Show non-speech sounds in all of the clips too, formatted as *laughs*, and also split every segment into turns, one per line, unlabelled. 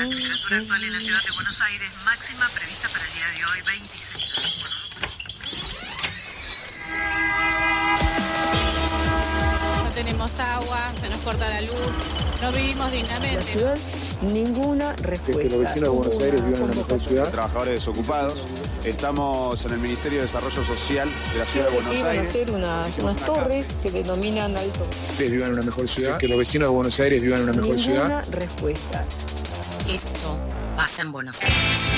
La temperatura actual en la ciudad de Buenos Aires máxima prevista para el día de hoy 26
No tenemos agua, se nos corta la luz, no vivimos dignamente.
La ciudad, ninguna respuesta.
que los vecinos de Buenos Aires vivan en una mejor ciudad.
Trabajadores desocupados. Estamos en el Ministerio de Desarrollo Social de la ciudad de Buenos
Iban a
Aires.
hacer unas, unas
una
torres que denominan alto.
Ustedes vivan en una mejor ciudad. Que los vecinos de Buenos Aires vivan en una mejor ciudad.
Ninguna respuesta.
En Buenos Aires.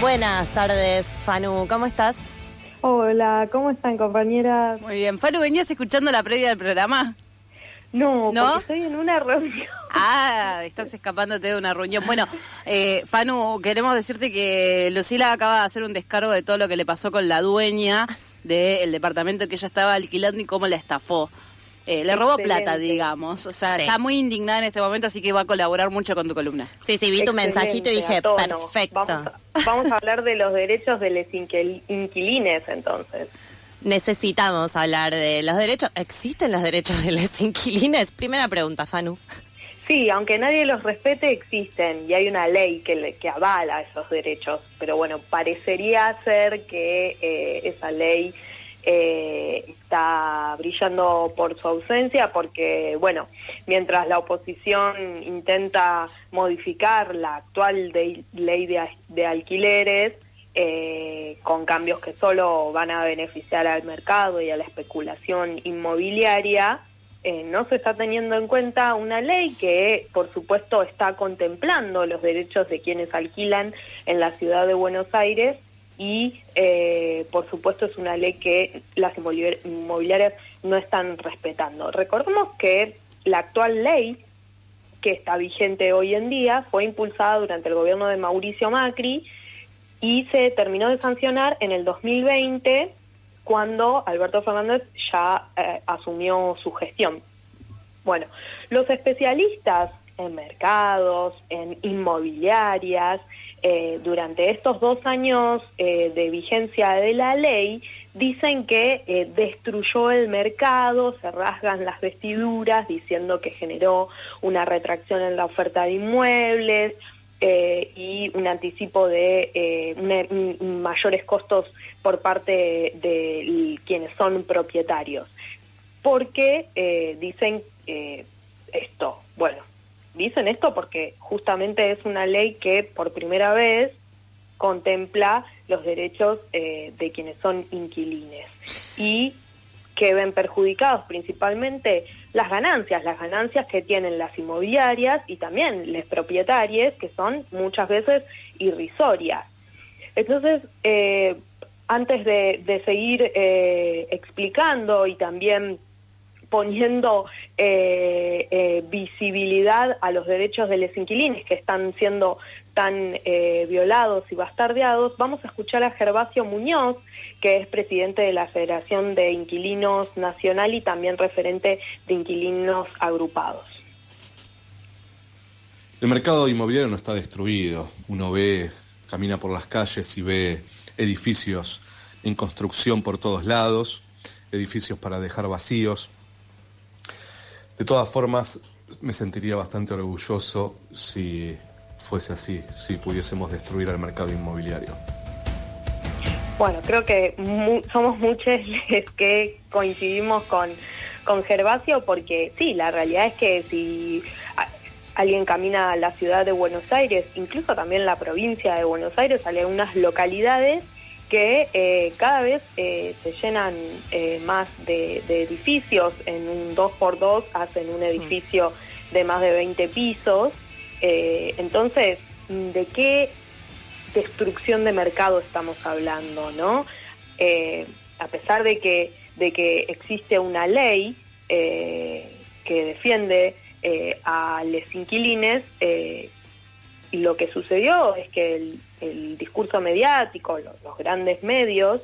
Buenas tardes, Fanu, ¿cómo estás?
Hola, ¿cómo están compañeras?
Muy bien. Fanu, ¿venías escuchando la previa del programa?
No,
¿No?
porque estoy en una reunión.
Ah, estás escapándote de una reunión. Bueno, eh, Fanu, queremos decirte que Lucila acaba de hacer un descargo de todo lo que le pasó con la dueña del departamento que ella estaba alquilando y cómo la estafó. Eh, le robó
Excelente.
plata, digamos. O sea,
Sí.
está muy indignada en este momento, así que va a colaborar mucho con tu columna.
Sí, sí, vi tu mensajito y dije, perfecto.
Vamos a, vamos a hablar de los derechos de los inquil- inquilines, entonces.
Necesitamos hablar de los derechos. ¿Existen los derechos de los inquilines? Primera pregunta, Fanu.
Sí, aunque nadie los respete, existen y hay una ley que, que avala esos derechos. Pero bueno, parecería ser que eh, esa ley eh, está brillando por su ausencia porque, bueno, mientras la oposición intenta modificar la actual ley de alquileres, eh, con cambios que solo van a beneficiar al mercado y a la especulación inmobiliaria, eh, no se está teniendo en cuenta una ley que, por supuesto, está contemplando los derechos de quienes alquilan en la ciudad de Buenos Aires y, eh, por supuesto, es una ley que las inmobiliar- inmobiliarias no están respetando. Recordemos que la actual ley que está vigente hoy en día fue impulsada durante el gobierno de Mauricio Macri y se terminó de sancionar en el 2020 cuando Alberto Fernández ya eh, asumió su gestión. Bueno, los especialistas en mercados, en inmobiliarias, eh, durante estos dos años eh, de vigencia de la ley, dicen que destruyó el mercado, se rasgan las vestiduras diciendo que generó una retracción en la oferta de inmuebles, eh, y un anticipo de eh, mayores costos por parte de, quienes son propietarios. Porque eh, dicen eh, esto, bueno, dicen esto porque justamente es una ley que por primera vez contempla los derechos de quienes son inquilines y que ven perjudicados principalmente las ganancias, las ganancias que tienen las inmobiliarias y también los propietarios, que son muchas veces irrisorias. Entonces, eh, antes de, de seguir eh, explicando y también poniendo eh, eh, visibilidad a los derechos de los inquilines que están siendo tan eh, violados y bastardeados, vamos a escuchar a Gervasio Muñoz, que es presidente de la Federación de Inquilinos Nacional y también referente de inquilinos agrupados.
El mercado inmobiliario no está destruido. Uno ve, camina por las calles y ve edificios en construcción por todos lados, edificios para dejar vacíos. De todas formas, me sentiría bastante orgulloso si fuese así, si pudiésemos destruir el mercado inmobiliario.
Bueno, creo que mu- somos muchos los que coincidimos con, con Gervasio porque sí, la realidad es que si alguien camina a la ciudad de Buenos Aires, incluso también la provincia de Buenos Aires, hay algunas localidades que eh, cada vez eh, se llenan eh, más de, de edificios, en un 2x2 hacen un edificio de más de 20 pisos, entonces, ¿de qué destrucción de mercado estamos hablando, ¿no? A pesar de que, de que existe una ley que defiende a los inquilines, lo que sucedió es que el, discurso mediático, los, grandes medios,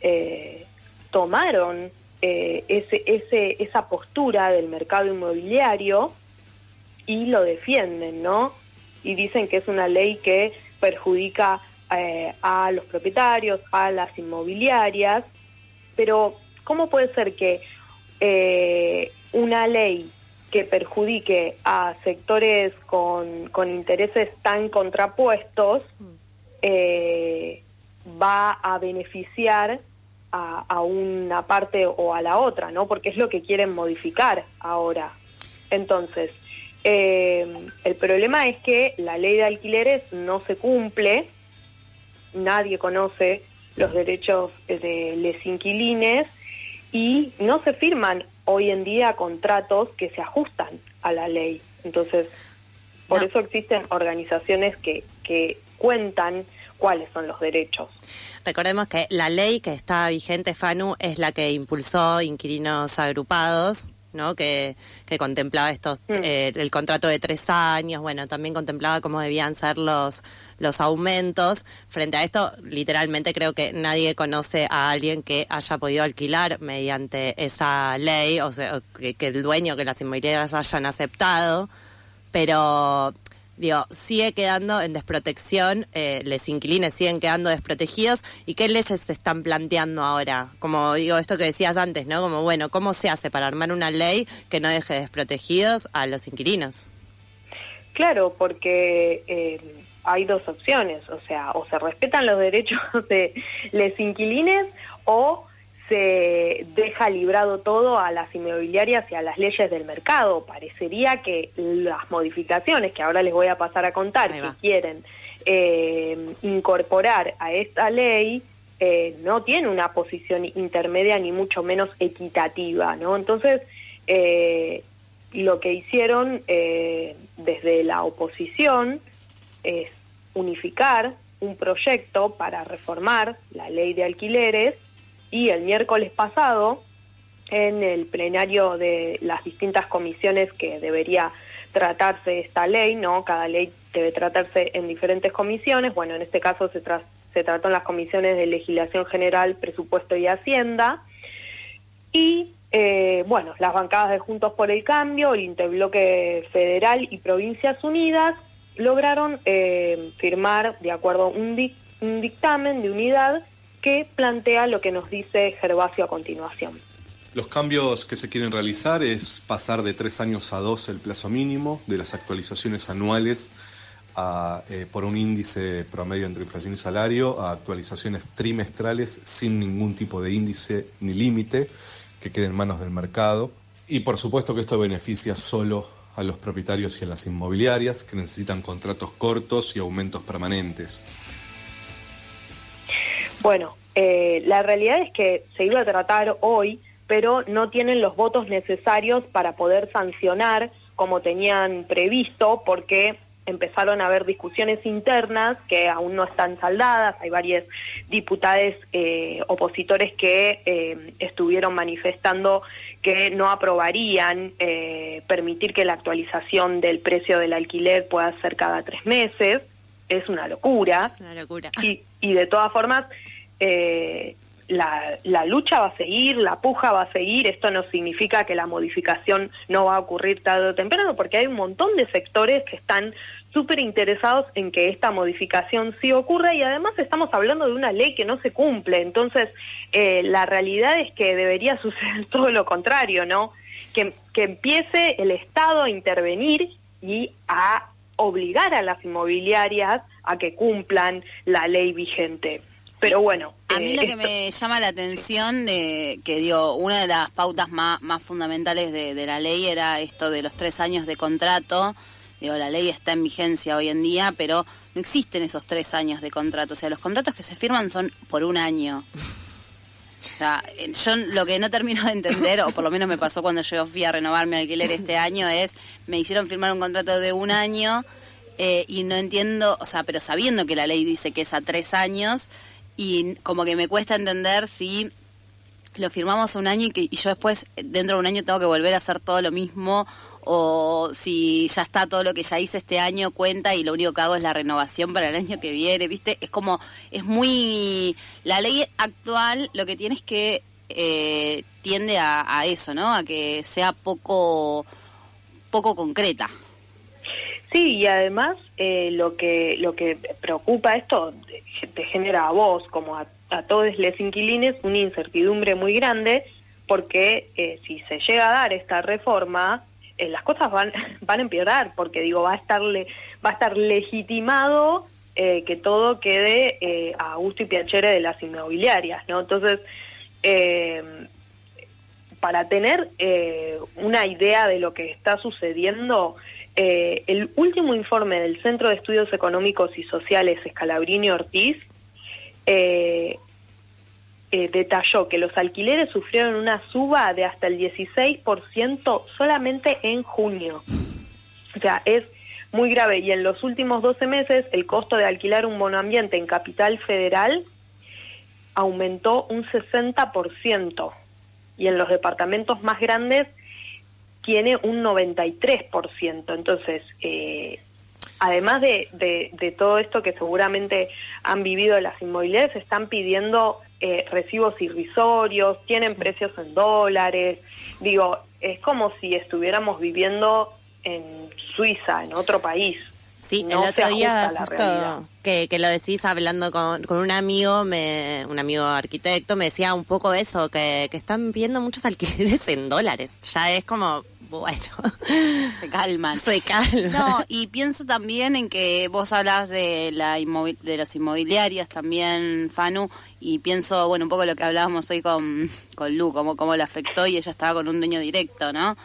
eh, tomaron eh, ese, esa postura del mercado inmobiliario y lo defienden, ¿no? Y dicen que es una ley que perjudica eh, a los propietarios, a las inmobiliarias, pero ¿cómo puede ser que una ley que perjudique a sectores con, con intereses tan contrapuestos eh, va a beneficiar a, a una parte o a la otra, ¿no? Porque es lo que quieren modificar ahora. Entonces, eh, el problema es que la ley de alquileres no se cumple, nadie conoce los derechos de los inquilines y no se firman hoy en día contratos que se ajustan a la ley. Entonces, por
No.
eso existen organizaciones que, que cuentan cuáles son los derechos.
Recordemos que la ley que está vigente, FANU, es la que impulsó inquilinos agrupados, ¿no? Que, que contemplaba estos,
Mm.
eh, el contrato de tres años, bueno, también contemplaba cómo debían ser los, los aumentos. Frente a esto, literalmente creo que nadie conoce a alguien que haya podido alquilar mediante esa ley, o sea, que, que el dueño, que las inmobiliarias hayan aceptado, pero digo, sigue quedando en desprotección, eh, los inquilines siguen quedando desprotegidos. ¿Y qué leyes se están planteando ahora? Como digo, esto que decías antes, ¿no? Como, bueno, ¿cómo se hace para armar una ley que no deje desprotegidos a los inquilinos?
Claro, porque eh, hay dos opciones, o sea, o se respetan los derechos *laughs* de los inquilines o se deja librado todo a las inmobiliarias y a las leyes del mercado. Parecería que las modificaciones que ahora les voy a pasar a contar, que quieren eh, incorporar a esta ley, eh, no tiene una posición intermedia ni mucho menos equitativa, ¿no? Entonces, eh, lo que hicieron desde la oposición es unificar un proyecto para reformar la ley de alquileres y el miércoles pasado en el plenario de las distintas comisiones que debería tratarse esta ley, ¿no? Cada ley debe tratarse en diferentes comisiones. Bueno, en este caso se, tra- se trató en las comisiones de legislación general, presupuesto y hacienda. Y eh, bueno, las bancadas de Juntos por el Cambio, el Interbloque Federal y Provincias Unidas lograron eh, firmar de acuerdo un dictamen de unidad que plantea lo que nos dice Gervasio a continuación.
Los cambios que se quieren realizar es pasar de tres años a dos el plazo mínimo de las actualizaciones anuales a, eh, por un índice promedio entre inflación y salario a actualizaciones trimestrales sin ningún tipo de índice ni límite que quede en manos del mercado. Y por supuesto que esto beneficia solo a los propietarios y a las inmobiliarias que necesitan contratos cortos y aumentos permanentes.
Bueno, eh, la realidad es que se iba a tratar hoy, pero no tienen los votos necesarios para poder sancionar como tenían previsto, porque empezaron a haber discusiones internas que aún no están saldadas. Hay varios diputados eh, opositores que eh, estuvieron manifestando que no aprobarían eh, permitir que la actualización del precio del alquiler pueda ser cada tres meses. Es una locura.
Es una locura.
Y, y de todas formas, eh, la, lucha va a seguir, la puja va a seguir. Esto no significa que la modificación no va a ocurrir tarde o temprano, porque hay un montón de sectores que están súper interesados en que esta modificación sí ocurra y además estamos hablando de una ley que no se cumple. Entonces, eh, la realidad es que debería *laughs* suceder todo lo contrario, ¿no? Que, que empiece el Estado a intervenir y a obligar a las inmobiliarias a que cumplan la ley vigente. Pero bueno,
A mí
eh,
lo que
esto-
me llama la atención de que dio una de las pautas más, más fundamentales de, de la ley era esto de los tres años de contrato. Digo, la ley está en vigencia hoy en día, pero no existen esos tres años de contrato. O sea, los contratos que se firman son por un año. O sea, eh, yo lo que no termino de entender, o por lo menos me pasó cuando yo fui a renovar mi alquiler este año, es me hicieron firmar un contrato de un año eh, y no entiendo, o sea, pero sabiendo que la ley dice que es a tres años y como que me cuesta entender si lo firmamos un año y, que, yo después dentro de un año tengo que volver a hacer todo lo mismo o si ya está todo lo que ya hice este año cuenta y lo único que hago es la renovación para el año que viene, ¿viste? Es como, es muy... La ley actual lo que tiene es que eh, tiende a, a eso, ¿no? A que sea poco, poco concreta.
Sí, y además eh, lo que lo que preocupa esto te genera a vos como a, a todos los inquilines una incertidumbre muy grande porque eh, si se llega a dar esta reforma eh, las cosas van *laughs* van a empeorar porque digo va a estarle va a estar legitimado que todo quede a gusto y piacere de las inmobiliarias, ¿no? Entonces para tener una idea de lo que está sucediendo, eh, el último informe del Centro de Estudios Económicos y Sociales Escalabrini Ortiz eh, eh, detalló que los alquileres sufrieron una suba de hasta el 16% solamente en junio. O sea, es muy grave. Y en los últimos 12 meses, el costo de alquilar un monoambiente en Capital Federal aumentó un 60%. Y en los departamentos más grandes tiene un 93%. Entonces, eh, además de, de, de, todo esto que seguramente han vivido las inmobiliarias, están pidiendo eh, recibos irrisorios, tienen precios en dólares. Digo, es como si estuviéramos viviendo en Suiza, en otro país.
Sí, no el otro día justo que, que, lo decís hablando con, con, un amigo, me, un amigo arquitecto, me decía un poco eso, que, que están viendo muchos *laughs* alquileres en dólares. Ya es como, bueno. *laughs*
Se calman.
Se calman.
No, y pienso también en que vos hablas de la de los inmobiliarias también, Fanu, y pienso, bueno, un poco lo que hablábamos hoy con, con Lu, cómo, cómo le afectó y ella estaba con un dueño directo, ¿no?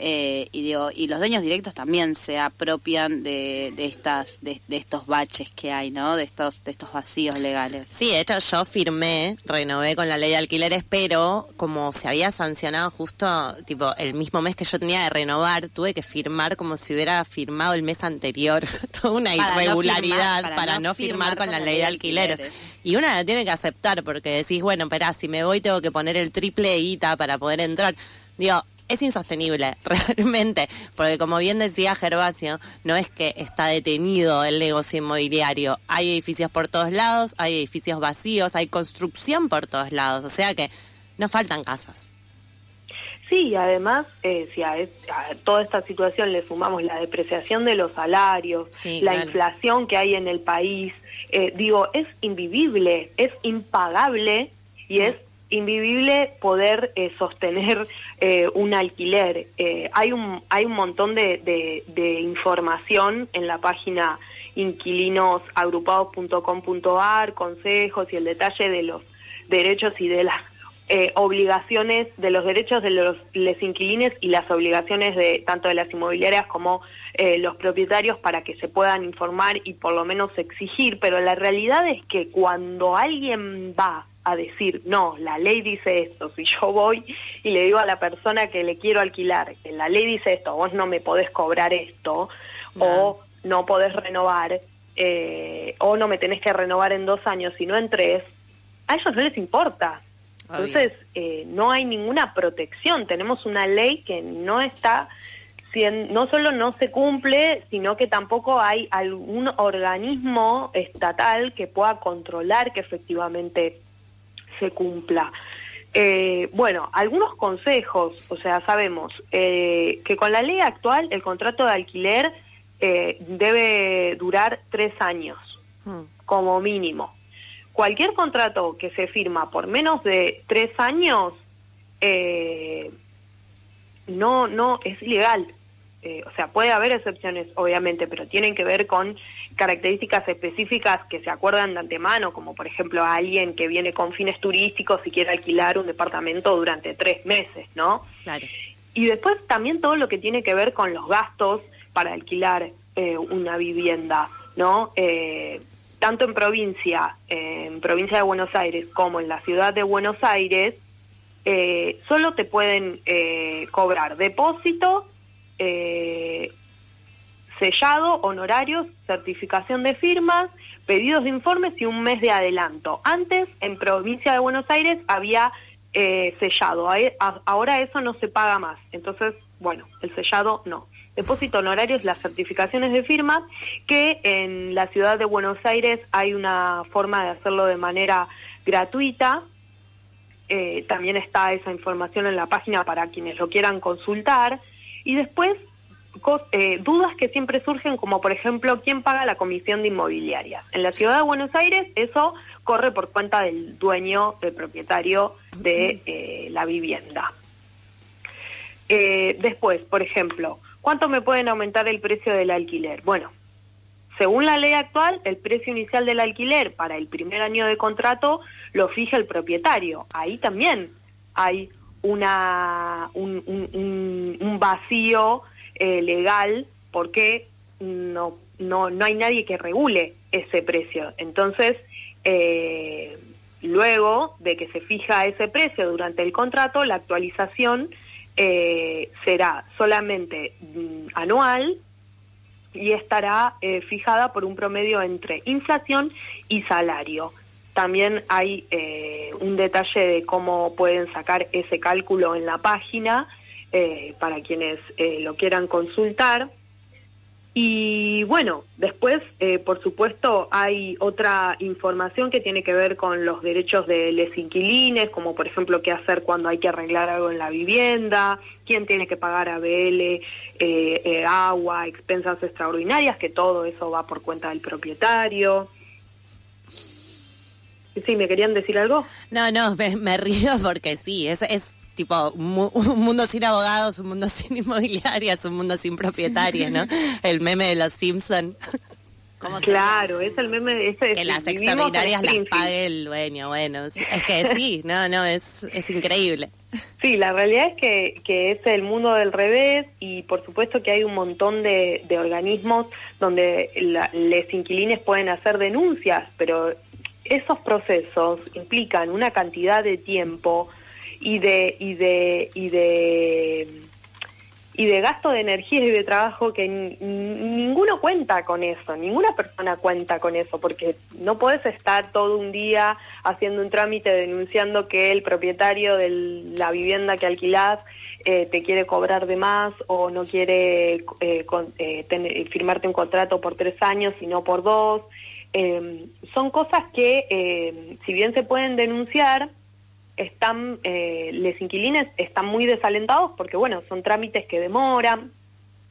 Eh, y digo y los dueños directos también se apropian de, de estas de, de, estos baches que hay no de estos de estos vacíos legales
sí de hecho yo firmé renové con la ley de alquileres pero como se había sancionado justo tipo el mismo mes que yo tenía de renovar tuve que firmar como si hubiera firmado el mes anterior *laughs* toda una para irregularidad no firmar, para, para, no firmar, con, la ley de alquileres. alquileres. y una la tiene que aceptar porque decís bueno espera si me voy tengo que poner el triple guita para poder entrar digo es insostenible, *laughs* realmente, porque como bien decía Gervasio, no es que está detenido el negocio inmobiliario, hay edificios por todos lados, hay edificios vacíos, hay construcción por todos lados, o sea que no faltan casas.
Sí, además, eh, si a, es, a, toda esta situación le sumamos la depreciación de los salarios, sí, la claro. inflación que hay en el país, eh, digo, es invivible, es impagable y es invivible poder eh, sostener eh, un alquiler. Eh, hay, un, hay un montón de, información en la página inquilinosagrupados.com.ar, consejos y el detalle de los derechos y de las obligaciones, de los derechos de los inquilines y las obligaciones de tanto de las inmobiliarias como los propietarios para que se puedan informar y por lo menos exigir, pero la realidad es que cuando alguien va a decir, no, la ley dice esto, si yo voy y le digo a la persona que le quiero alquilar, que la ley dice esto, vos no me podés cobrar esto, no. o no podés renovar, eh, o no me tenés que renovar en dos años, sino en tres, a ellos no les importa. Entonces, eh, no hay ninguna protección, tenemos una ley que no está no solo no se cumple, sino que tampoco hay algún organismo estatal que pueda controlar que efectivamente se cumpla. Eh, bueno, algunos consejos, o sea, sabemos eh, que con la ley actual el contrato de alquiler eh, debe durar tres años, hmm. como mínimo. Cualquier contrato que se firma por menos de tres años no, no es ilegal eh, o sea, puede haber excepciones, obviamente, pero tienen que ver con características específicas que se acuerdan de antemano, como por ejemplo a alguien que viene con fines turísticos y quiere alquilar un departamento durante tres meses, ¿no?
Claro.
Y después también todo lo que tiene que ver con los gastos para alquilar eh, una vivienda, ¿no? Eh, tanto en provincia, en provincia de Buenos Aires, como en la ciudad de Buenos Aires, eh, solo te pueden cobrar depósito eh, sellado, honorarios, certificación de firmas, pedidos de informes y un mes de adelanto. Antes, en provincia de Buenos Aires, había eh, sellado. Ahora eso no se paga más. Entonces, bueno, el sellado no. Depósito honorarios, las certificaciones de firma, que en la ciudad de Buenos Aires hay una forma de hacerlo de manera gratuita. Eh, también está esa información en la página para quienes lo quieran consultar. Y después eh, dudas que siempre surgen, como por ejemplo, ¿quién paga la comisión de inmobiliarias? En la ciudad de Buenos Aires eso corre por cuenta del dueño, del propietario de eh, la vivienda. Eh, después, por ejemplo, ¿cuánto me pueden aumentar el precio del alquiler? Bueno, según la ley actual, el precio inicial del alquiler para el primer año de contrato lo fija el propietario. Ahí también hay una, un, vacío eh, legal porque no, no, no hay nadie que regule ese precio. Entonces, eh, luego de que se fija ese precio durante el contrato, la actualización eh, será solamente mm, anual y estará eh, fijada por un promedio entre inflación y salario. También hay eh, un detalle de cómo pueden sacar ese cálculo en la página eh, para quienes eh, lo quieran consultar. Y bueno, después, por supuesto, hay otra información que tiene que ver con los derechos de los inquilines, como por ejemplo qué hacer cuando hay que arreglar algo en la vivienda, quién tiene que pagar ABL, agua, expensas extraordinarias, que todo eso va por cuenta del propietario. Sí, ¿me querían decir algo?
No, no, me, me río porque sí, es, es tipo un, mu- un mundo sin abogados, un mundo *laughs* sin inmobiliarias, un mundo sin propietarias, ¿no? *laughs* El meme de los Simpson.
Claro, es el meme, ese
Que las extraordinarias las pague el dueño, bueno, es que sí, no, no, es, es increíble.
Sí, la realidad es que, que es el mundo del revés y por supuesto que hay un montón de, de organismos donde la, los inquilines pueden hacer denuncias, pero esos procesos implican una cantidad de tiempo y de y de y de y de gasto de energía y de trabajo que ninguno cuenta con eso, ninguna persona cuenta con eso, porque no puedes estar todo un día haciendo un trámite denunciando que el propietario de la vivienda que alquilás eh, te quiere cobrar de más o no quiere eh, eh, firmarte un contrato por tres años y no por dos. Eh, son cosas que, eh, si bien se pueden denunciar, están, eh, los inquilines están muy desalentados porque, bueno, son trámites que demoran.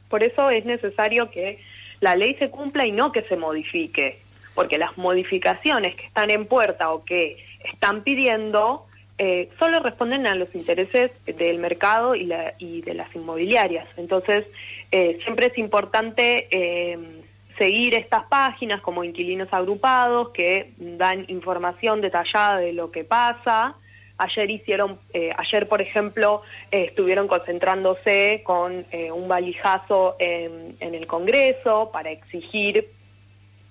Por eso es necesario que la ley se cumpla y no que se modifique, porque las modificaciones que están en puerta o que están pidiendo eh, solo responden a los intereses del mercado y, la- y de las inmobiliarias. Entonces, eh, siempre es importante eh, seguir estas páginas como inquilinos agrupados que dan información detallada de lo que pasa. Ayer hicieron, eh, ayer por ejemplo, eh, estuvieron concentrándose con eh, un valijazo en, el Congreso para exigir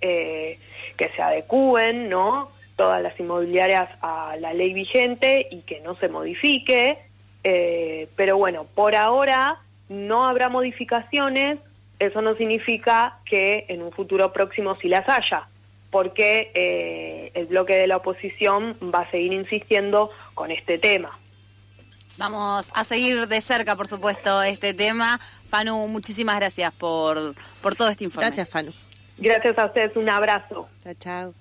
que se adecúen, ¿no? Todas las inmobiliarias a la ley vigente y que no se modifique. Pero bueno, por ahora no habrá modificaciones. Eso no significa que en un futuro próximo sí las haya, porque eh, el bloque de la oposición va a seguir insistiendo con este tema.
Vamos a seguir de cerca, por supuesto, este tema. Fanu, muchísimas gracias por, por todo este informe.
Gracias, Fanu.
Gracias a ustedes, un abrazo.
Chao, chao.